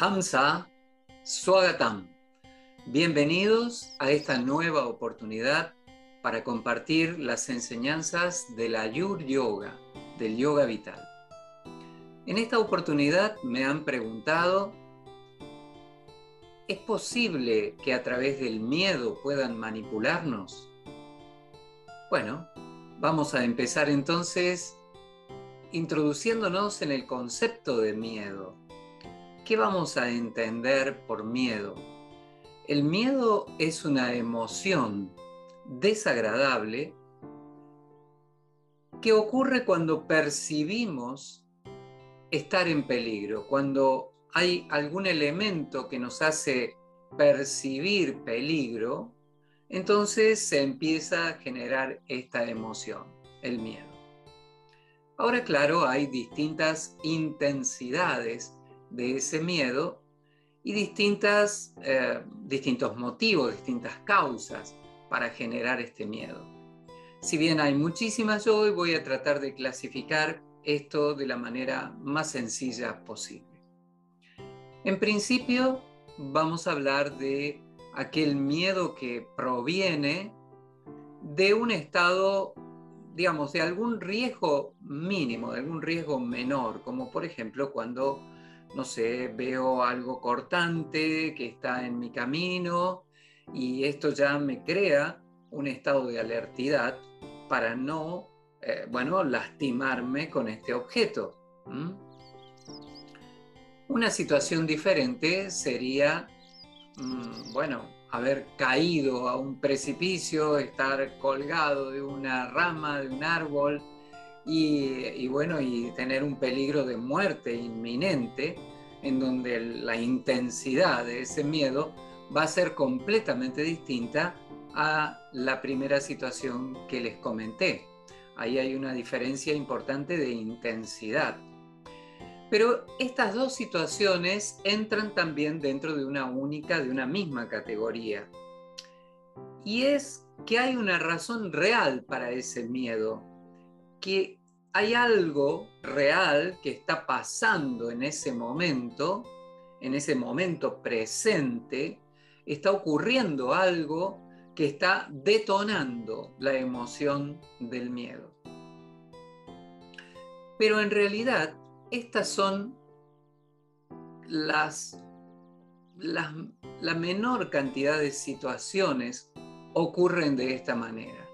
Hamza Swagatam. Bienvenidos a esta nueva oportunidad para compartir las enseñanzas de la Ayur Yoga, del yoga vital. En esta oportunidad me han preguntado, ¿es posible que a través del miedo puedan manipularnos? Bueno, vamos a empezar entonces introduciéndonos en el concepto de miedo. ¿Qué vamos a entender por miedo? El miedo es una emoción desagradable que ocurre cuando percibimos estar en peligro, cuando hay algún elemento que nos hace percibir peligro, entonces se empieza a generar esta emoción, el miedo. Ahora, claro, hay distintas intensidades de ese miedo y distintas, eh, distintos motivos, distintas causas para generar este miedo. Si bien hay muchísimas, yo hoy voy a tratar de clasificar esto de la manera más sencilla posible. En principio, vamos a hablar de aquel miedo que proviene de un estado digamos, de algún riesgo mínimo, de algún riesgo menor, como por ejemplo cuando, no sé, veo algo cortante que está en mi camino y esto ya me crea un estado de alertidad para no, eh, bueno, lastimarme con este objeto. Una situación diferente sería, mm, bueno, haber caído a un precipicio, estar colgado de una rama, de un árbol y, bueno, y tener un peligro de muerte inminente en donde la intensidad de ese miedo va a ser completamente distinta a la primera situación que les comenté. Ahí hay una diferencia importante de intensidad. Pero estas dos situaciones entran también dentro de una única, de una misma categoría. Y es que hay una razón real para ese miedo, que hay algo real que está pasando en ese momento, en ese momento presente, está ocurriendo algo que está detonando la emoción del miedo. Pero en realidad estas son las, la menor cantidad de situaciones ocurren de esta manera.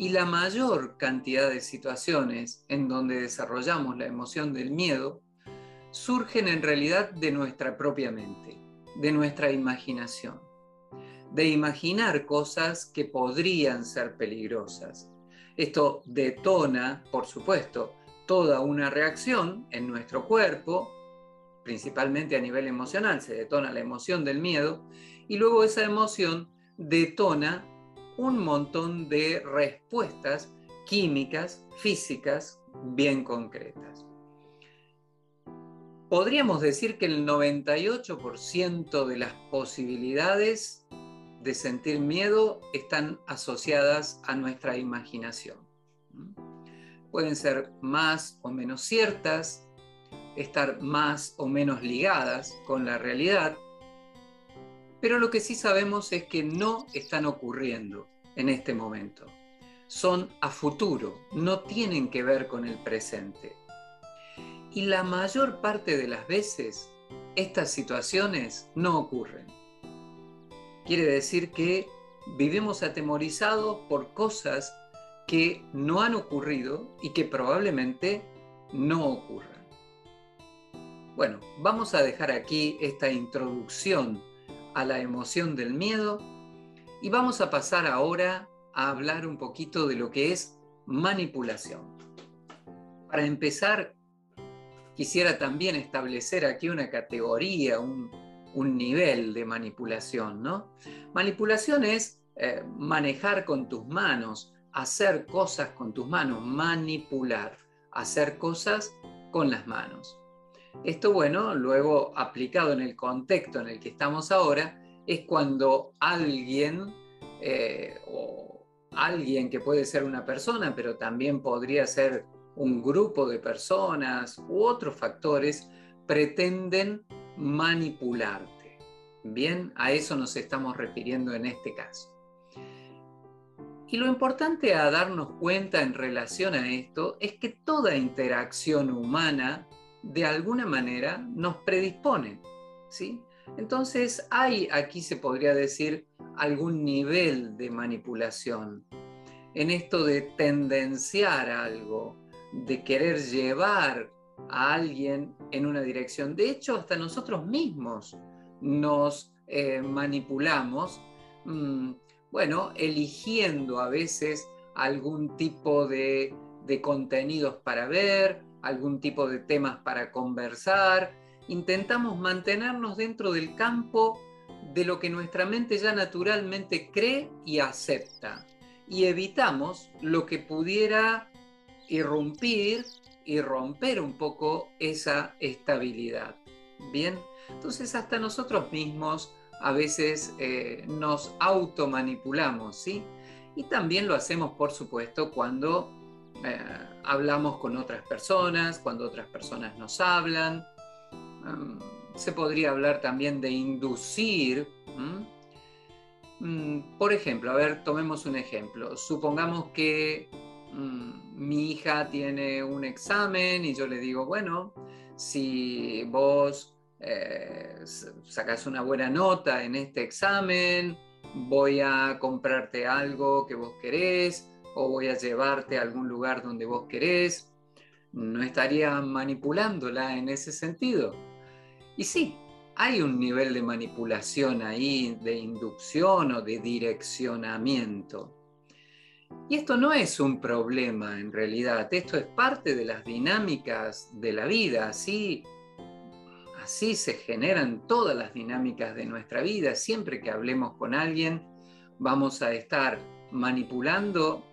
Y la mayor cantidad de situaciones en donde desarrollamos la emoción del miedo surgen en realidad de nuestra propia mente, de nuestra imaginación, de imaginar cosas que podrían ser peligrosas. Esto detona, por supuesto, toda una reacción en nuestro cuerpo, principalmente a nivel emocional, se detona la emoción del miedo y luego esa emoción detona un montón de respuestas químicas, físicas, bien concretas. Podríamos decir que el 98% de las posibilidades de sentir miedo están asociadas a nuestra imaginación pueden ser más o menos ciertas, estar más o menos ligadas con la realidad, pero lo que sí sabemos es que no están ocurriendo en este momento. Son a futuro, no tienen que ver con el presente. Y la mayor parte de las veces estas situaciones no ocurren. Quiere decir que vivimos atemorizados por cosas que no han ocurrido y que probablemente no ocurran. Bueno, vamos a dejar aquí esta introducción a la emoción del miedo y vamos a pasar ahora a hablar un poquito de lo que es manipulación. Para empezar, quisiera también establecer aquí una categoría, un, nivel de manipulación, ¿no? Manipulación es eh, manejar con tus manos, hacer cosas con tus manos, manipular, hacer cosas con las manos. Esto, bueno, luego aplicado en el contexto en el que estamos ahora, es cuando alguien, eh, o alguien que puede ser una persona, pero también podría ser un grupo de personas u otros factores, pretenden manipularte. Bien, a eso nos estamos refiriendo en este caso. Y lo importante a darnos cuenta en relación a esto es que toda interacción humana de alguna manera nos predispone, ¿sí? Entonces hay, aquí se podría decir, algún nivel de manipulación en esto de tendenciar algo, de querer llevar a alguien en una dirección. De hecho, hasta nosotros mismos nos eh, manipulamos, mm, bueno, eligiendo a veces algún tipo de, de contenidos para ver, algún tipo de temas para conversar. Intentamos mantenernos dentro del campo de lo que nuestra mente ya naturalmente cree y acepta. Y evitamos lo que pudiera irrumpir y romper un poco esa estabilidad. Bien, entonces hasta nosotros mismos a veces eh, nos automanipulamos, ¿sí? Y también lo hacemos, por supuesto, cuando eh, hablamos con otras personas, cuando otras personas nos hablan. Se podría hablar también de inducir. Mm, por ejemplo, a ver, tomemos un ejemplo. Supongamos que mm, mi hija tiene un examen y yo le digo, bueno, si vos eh, sacas una buena nota en este examen, voy a comprarte algo que vos querés o voy a llevarte a algún lugar donde vos querés. No estaría manipulándola en ese sentido. Y sí, hay un nivel de manipulación ahí, de inducción o de direccionamiento. Y esto no es un problema en realidad, esto es parte de las dinámicas de la vida, así, así se generan todas las dinámicas de nuestra vida. Siempre que hablemos con alguien, vamos a estar manipulando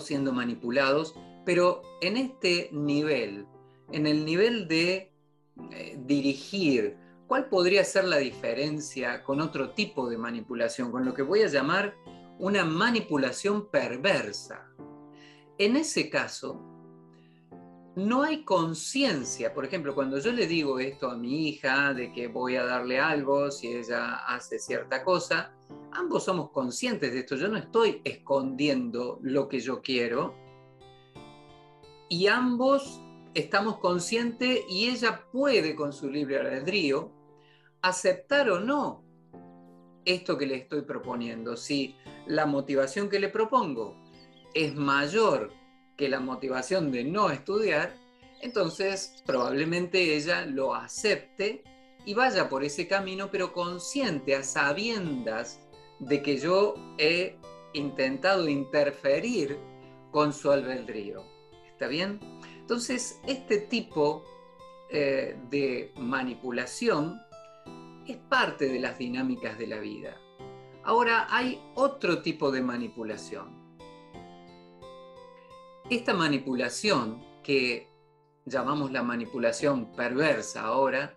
siendo manipulados, pero en este nivel, en el nivel de eh, dirigir, ¿cuál podría ser la diferencia con otro tipo de manipulación, con lo que voy a llamar una manipulación perversa? En ese caso, no hay conciencia. Por ejemplo, cuando yo le digo esto a mi hija de que voy a darle algo si ella hace cierta cosa, ambos somos conscientes de esto. Yo no estoy escondiendo lo que yo quiero. Y ambos estamos conscientes y ella puede con su libre albedrío aceptar o no esto que le estoy proponiendo. Si la motivación que le propongo es mayor que la motivación de no estudiar, entonces probablemente ella lo acepte y vaya por ese camino, pero consciente, a sabiendas de que yo he intentado interferir con su albedrío. ¿Está bien? Entonces, este tipo eh, de manipulación es parte de las dinámicas de la vida. Ahora, hay otro tipo de manipulación esta manipulación, que llamamos la manipulación perversa ahora,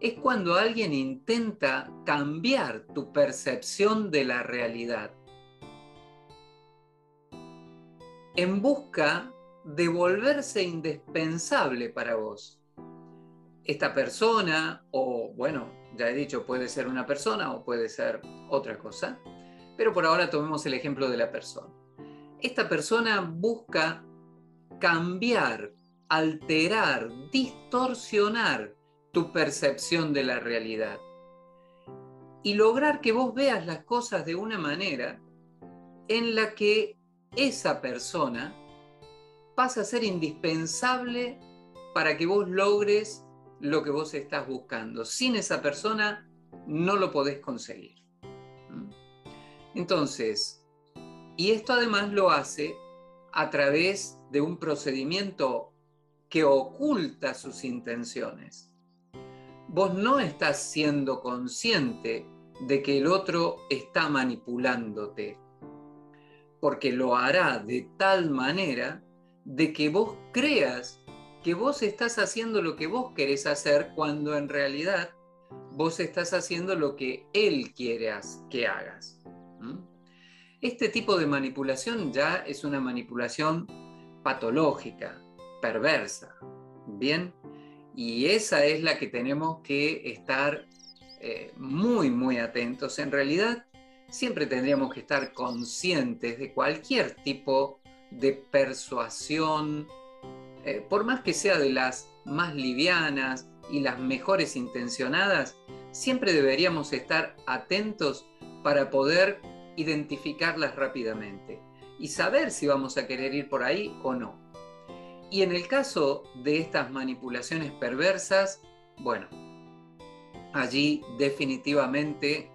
es cuando alguien intenta cambiar tu percepción de la realidad en busca de volverse indispensable para vos. Esta persona, o bueno, ya he dicho, puede ser una persona o puede ser otra cosa, pero por ahora tomemos el ejemplo de la persona esta persona busca cambiar, alterar, distorsionar tu percepción de la realidad y lograr que vos veas las cosas de una manera en la que esa persona pasa a ser indispensable para que vos logres lo que vos estás buscando. Sin esa persona no lo podés conseguir. ¿Mm? Entonces, y esto además lo hace a través de un procedimiento que oculta sus intenciones. Vos no estás siendo consciente de que el otro está manipulándote, porque lo hará de tal manera de que vos creas que vos estás haciendo lo que vos querés hacer cuando en realidad vos estás haciendo lo que él quiere que hagas. Este tipo de manipulación ya es una manipulación patológica, perversa. Bien, Y esa es la que tenemos que estar eh, muy, muy atentos. En realidad, siempre tendríamos que estar conscientes de cualquier tipo de persuasión, eh, por más que sea de las más livianas y las mejores intencionadas, siempre deberíamos estar atentos para poder identificarlas rápidamente y saber si vamos a querer ir por ahí o no. Y en el caso de estas manipulaciones perversas, bueno, allí definitivamente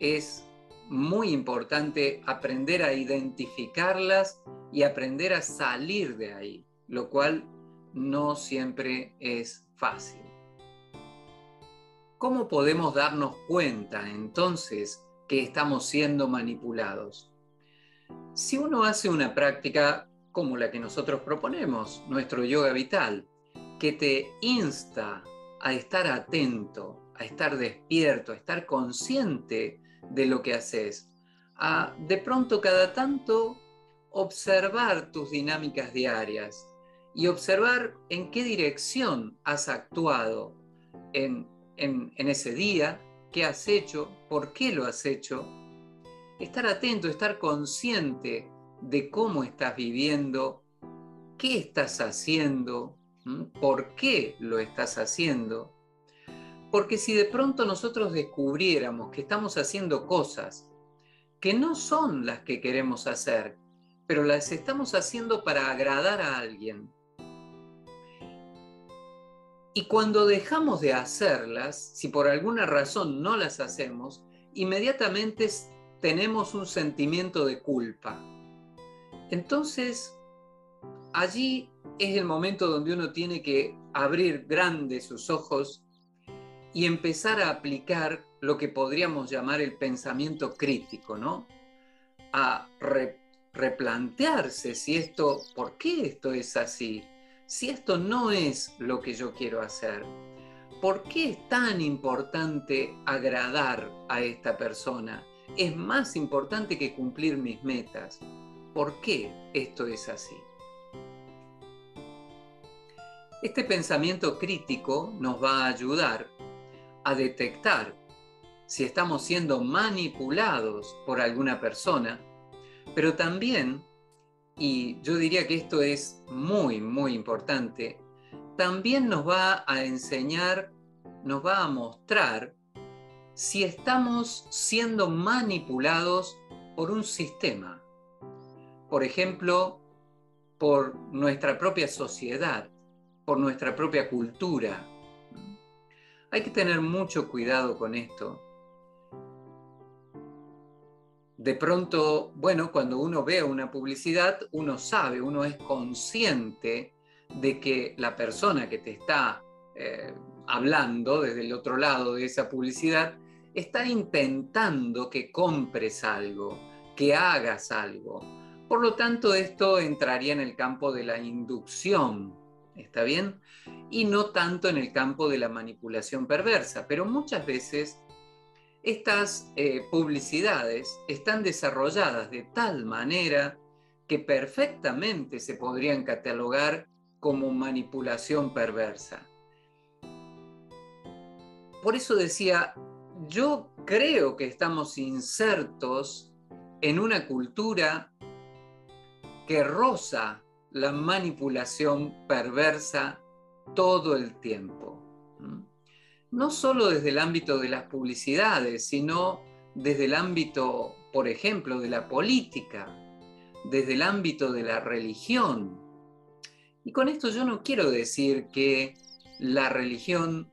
es muy importante aprender a identificarlas y aprender a salir de ahí, lo cual no siempre es fácil. ¿Cómo podemos darnos cuenta entonces que estamos siendo manipulados? Si uno hace una práctica como la que nosotros proponemos, nuestro yoga vital, que te insta a estar atento, a estar despierto, a estar consciente de lo que haces, a de pronto cada tanto observar tus dinámicas diarias y observar en qué dirección has actuado en, en ese día, qué has hecho, por qué lo has hecho. Estar atento, estar consciente de cómo estás viviendo, qué estás haciendo, por qué lo estás haciendo. Porque si de pronto nosotros descubriéramos que estamos haciendo cosas que no son las que queremos hacer, pero las estamos haciendo para agradar a alguien, y cuando dejamos de hacerlas, si por alguna razón no las hacemos, inmediatamente tenemos un sentimiento de culpa. Entonces, allí es el momento donde uno tiene que abrir grandes sus ojos y empezar a aplicar lo que podríamos llamar el pensamiento crítico, ¿no? A replantearse si esto, ¿por qué esto es así? Si esto no es lo que yo quiero hacer, ¿por qué es tan importante agradar a esta persona? Es más importante que cumplir mis metas. ¿Por qué esto es así? Este pensamiento crítico nos va a ayudar a detectar si estamos siendo manipulados por alguna persona, pero también, y yo diría que esto es muy, muy importante, también nos va a enseñar, nos va a mostrar si estamos siendo manipulados por un sistema por ejemplo, por nuestra propia sociedad, por nuestra propia cultura. Hay que tener mucho cuidado con esto. De pronto, bueno, cuando uno ve una publicidad, uno sabe, uno es consciente de que la persona que te está eh, hablando desde el otro lado de esa publicidad está intentando que compres algo, que hagas algo por lo tanto, esto entraría en el campo de la inducción, ¿está bien? Y no tanto en el campo de la manipulación perversa, pero muchas veces estas eh, publicidades están desarrolladas de tal manera que perfectamente se podrían catalogar como manipulación perversa. Por eso decía, yo creo que estamos insertos en una cultura que roza la manipulación perversa todo el tiempo. No solo desde el ámbito de las publicidades, sino desde el ámbito, por ejemplo, de la política, desde el ámbito de la religión. Y con esto yo no quiero decir que la religión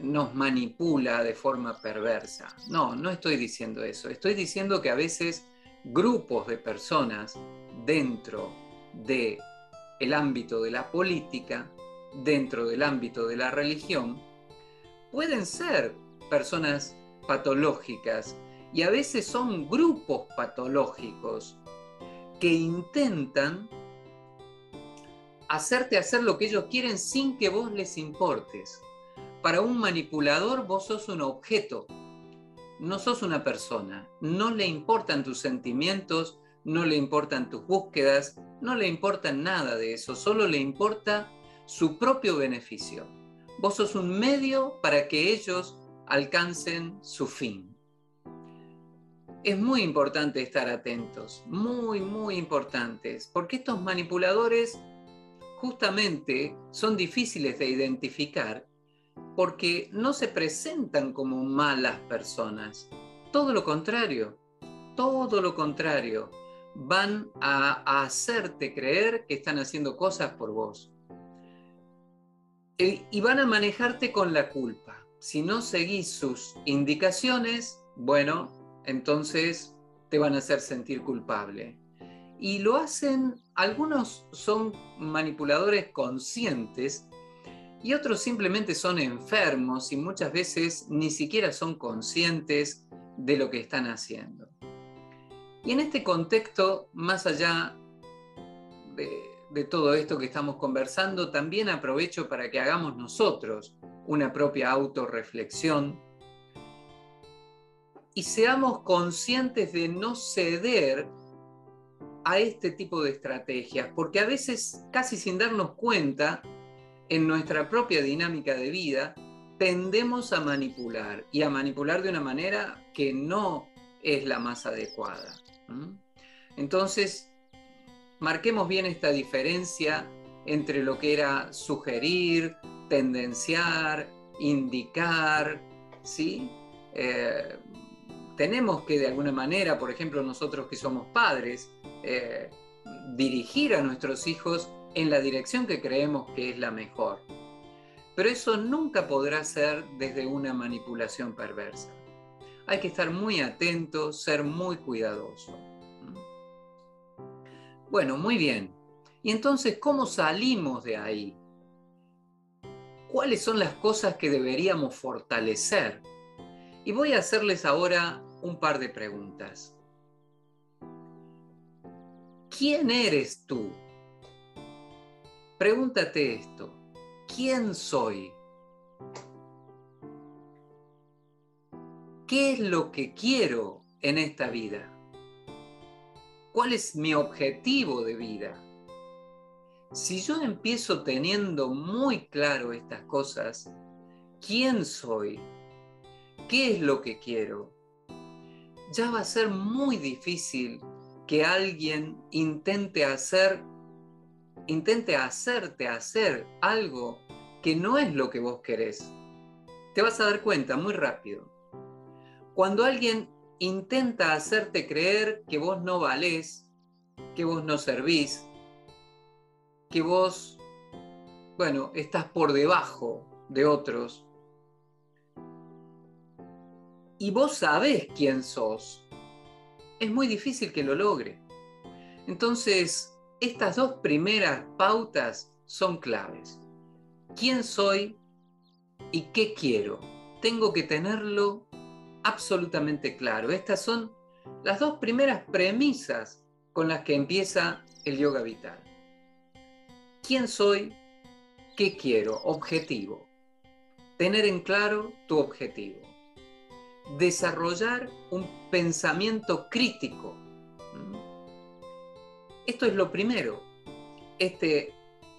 nos manipula de forma perversa. No, no estoy diciendo eso. Estoy diciendo que a veces grupos de personas dentro del el ámbito de la política, dentro del ámbito de la religión, pueden ser personas patológicas y a veces son grupos patológicos que intentan hacerte hacer lo que ellos quieren sin que vos les importes. Para un manipulador vos sos un objeto, no sos una persona, no le importan tus sentimientos, no le importan tus búsquedas, no le importa nada de eso, solo le importa su propio beneficio. Vos sos un medio para que ellos alcancen su fin. Es muy importante estar atentos, muy, muy importantes, porque estos manipuladores justamente son difíciles de identificar porque no se presentan como malas personas. Todo lo contrario, todo lo contrario. Van a, hacerte creer que están haciendo cosas por vos. Eh, y van a manejarte con la culpa. Si no seguís sus indicaciones, bueno, entonces te van a hacer sentir culpable. Y lo hacen, algunos son manipuladores conscientes y otros simplemente son enfermos y muchas veces ni siquiera son conscientes de lo que están haciendo. Y en este contexto, más allá de, todo esto que estamos conversando, también aprovecho para que hagamos nosotros una propia autorreflexión y seamos conscientes de no ceder a este tipo de estrategias, porque a veces, casi sin darnos cuenta, en nuestra propia dinámica de vida tendemos a manipular y a manipular de una manera que no es la más adecuada. Entonces, marquemos bien esta diferencia entre lo que era sugerir, tendenciar, indicar, ¿sí? Eh, tenemos que de alguna manera, por ejemplo, nosotros que somos padres, eh, dirigir a nuestros hijos en la dirección que creemos que es la mejor. Pero eso nunca podrá ser desde una manipulación perversa. Hay que estar muy atento, ser muy cuidadoso. Bueno, muy bien. Y entonces, ¿cómo salimos de ahí? ¿Cuáles son las cosas que deberíamos fortalecer? Y voy a hacerles ahora un par de preguntas. ¿Quién eres tú? Pregúntate esto, ¿quién soy? ¿Qué es lo que quiero en esta vida? ¿Cuál es mi objetivo de vida? Si yo empiezo teniendo muy claro estas cosas, ¿quién soy? ¿Qué es lo que quiero? Ya va a ser muy difícil que alguien intente hacer intente hacerte hacer algo que no es lo que vos querés, te vas a dar cuenta muy rápido. Cuando alguien intenta hacerte creer que vos no valés, que vos no servís, que vos, bueno, estás por debajo de otros, y vos sabés quién sos, es muy difícil que lo logre. Entonces, estas dos primeras pautas son claves. ¿Quién soy y qué quiero? Tengo que tenerlo absolutamente claro. Estas son las dos primeras premisas con las que empieza el yoga vital. ¿Quién soy? ¿Qué quiero? Objetivo. Tener en claro tu objetivo. Desarrollar un pensamiento crítico esto es lo primero. Este,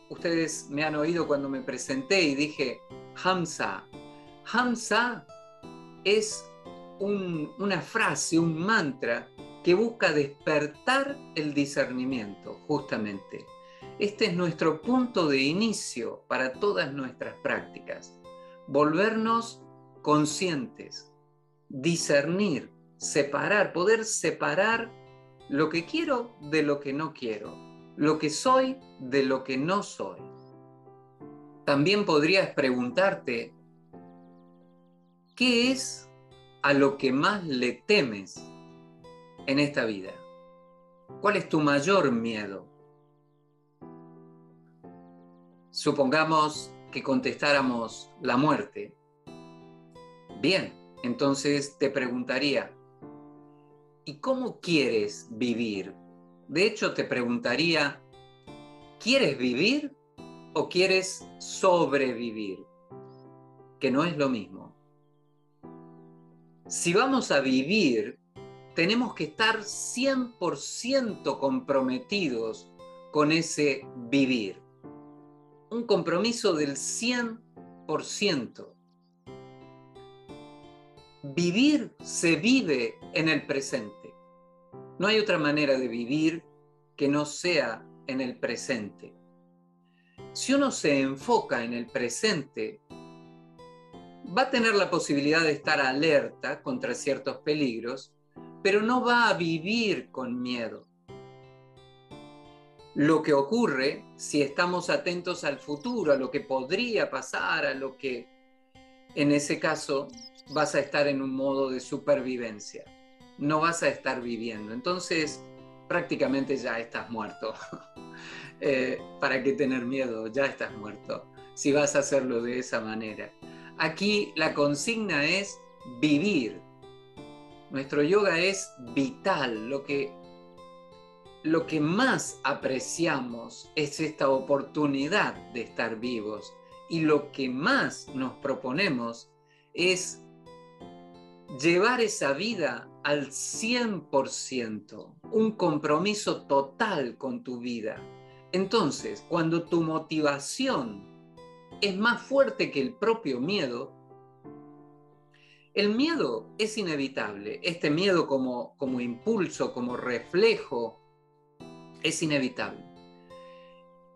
ustedes me han oído cuando me presenté y dije Hamza. Hamza es una frase, un mantra que busca despertar el discernimiento, justamente. Este es nuestro punto de inicio para todas nuestras prácticas. Volvernos conscientes, discernir, separar, poder separar lo que quiero de lo que no quiero, lo que soy de lo que no soy. También podrías preguntarte, ¿qué es a lo que más le temes en esta vida? ¿Cuál es tu mayor miedo? Supongamos que contestáramos la muerte. Bien, entonces te preguntaría, ¿y cómo quieres vivir? De hecho, te preguntaría, ¿quieres vivir o quieres sobrevivir? Que no es lo mismo. Si vamos a vivir, tenemos que estar 100% comprometidos con ese vivir. Un compromiso del 100%. 100%. Vivir se vive en el presente. No hay otra manera de vivir que no sea en el presente. Si uno se enfoca en el presente, va a tener la posibilidad de estar alerta contra ciertos peligros, pero no va a vivir con miedo. Lo que ocurre si estamos atentos al futuro, a lo que podría pasar, a lo que en ese caso vas a estar en un modo de supervivencia, no vas a estar viviendo. Entonces, prácticamente ya estás muerto. Eh, ¿Para qué tener miedo? Ya estás muerto, si vas a hacerlo de esa manera. Aquí la consigna es vivir. Nuestro yoga es vital. Lo que, lo que más apreciamos es esta oportunidad de estar vivos. Y lo que más nos proponemos es llevar esa vida al 100%, un compromiso total con tu vida. Entonces, cuando tu motivación es más fuerte que el propio miedo, el miedo es inevitable. Este miedo como, como impulso, como reflejo, es inevitable.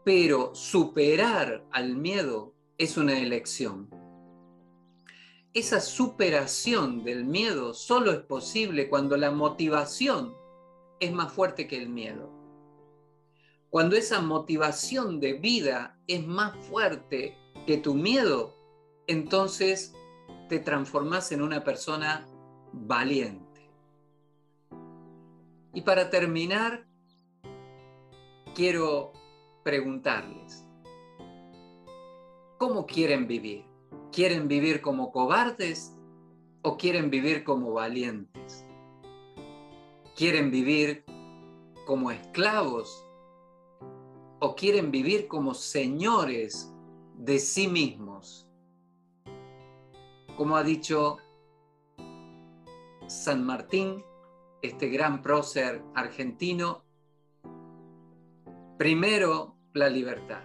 Pero superar al miedo es una elección. Esa superación del miedo solo es posible cuando la motivación es más fuerte que el miedo. Cuando esa motivación de vida es más fuerte que tu miedo, entonces te transformas en una persona valiente. Y para terminar, quiero preguntarles, ¿cómo quieren vivir? ¿Quieren vivir como cobardes o quieren vivir como valientes? ¿Quieren vivir como esclavos o quieren vivir como señores de sí mismos. Como ha dicho San Martín, este gran prócer argentino, primero la libertad,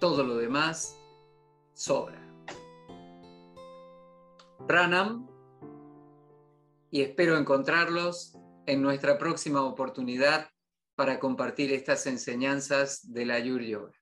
todo lo demás sobra. Pranam y espero encontrarlos en nuestra próxima oportunidad para compartir estas enseñanzas de la Yur.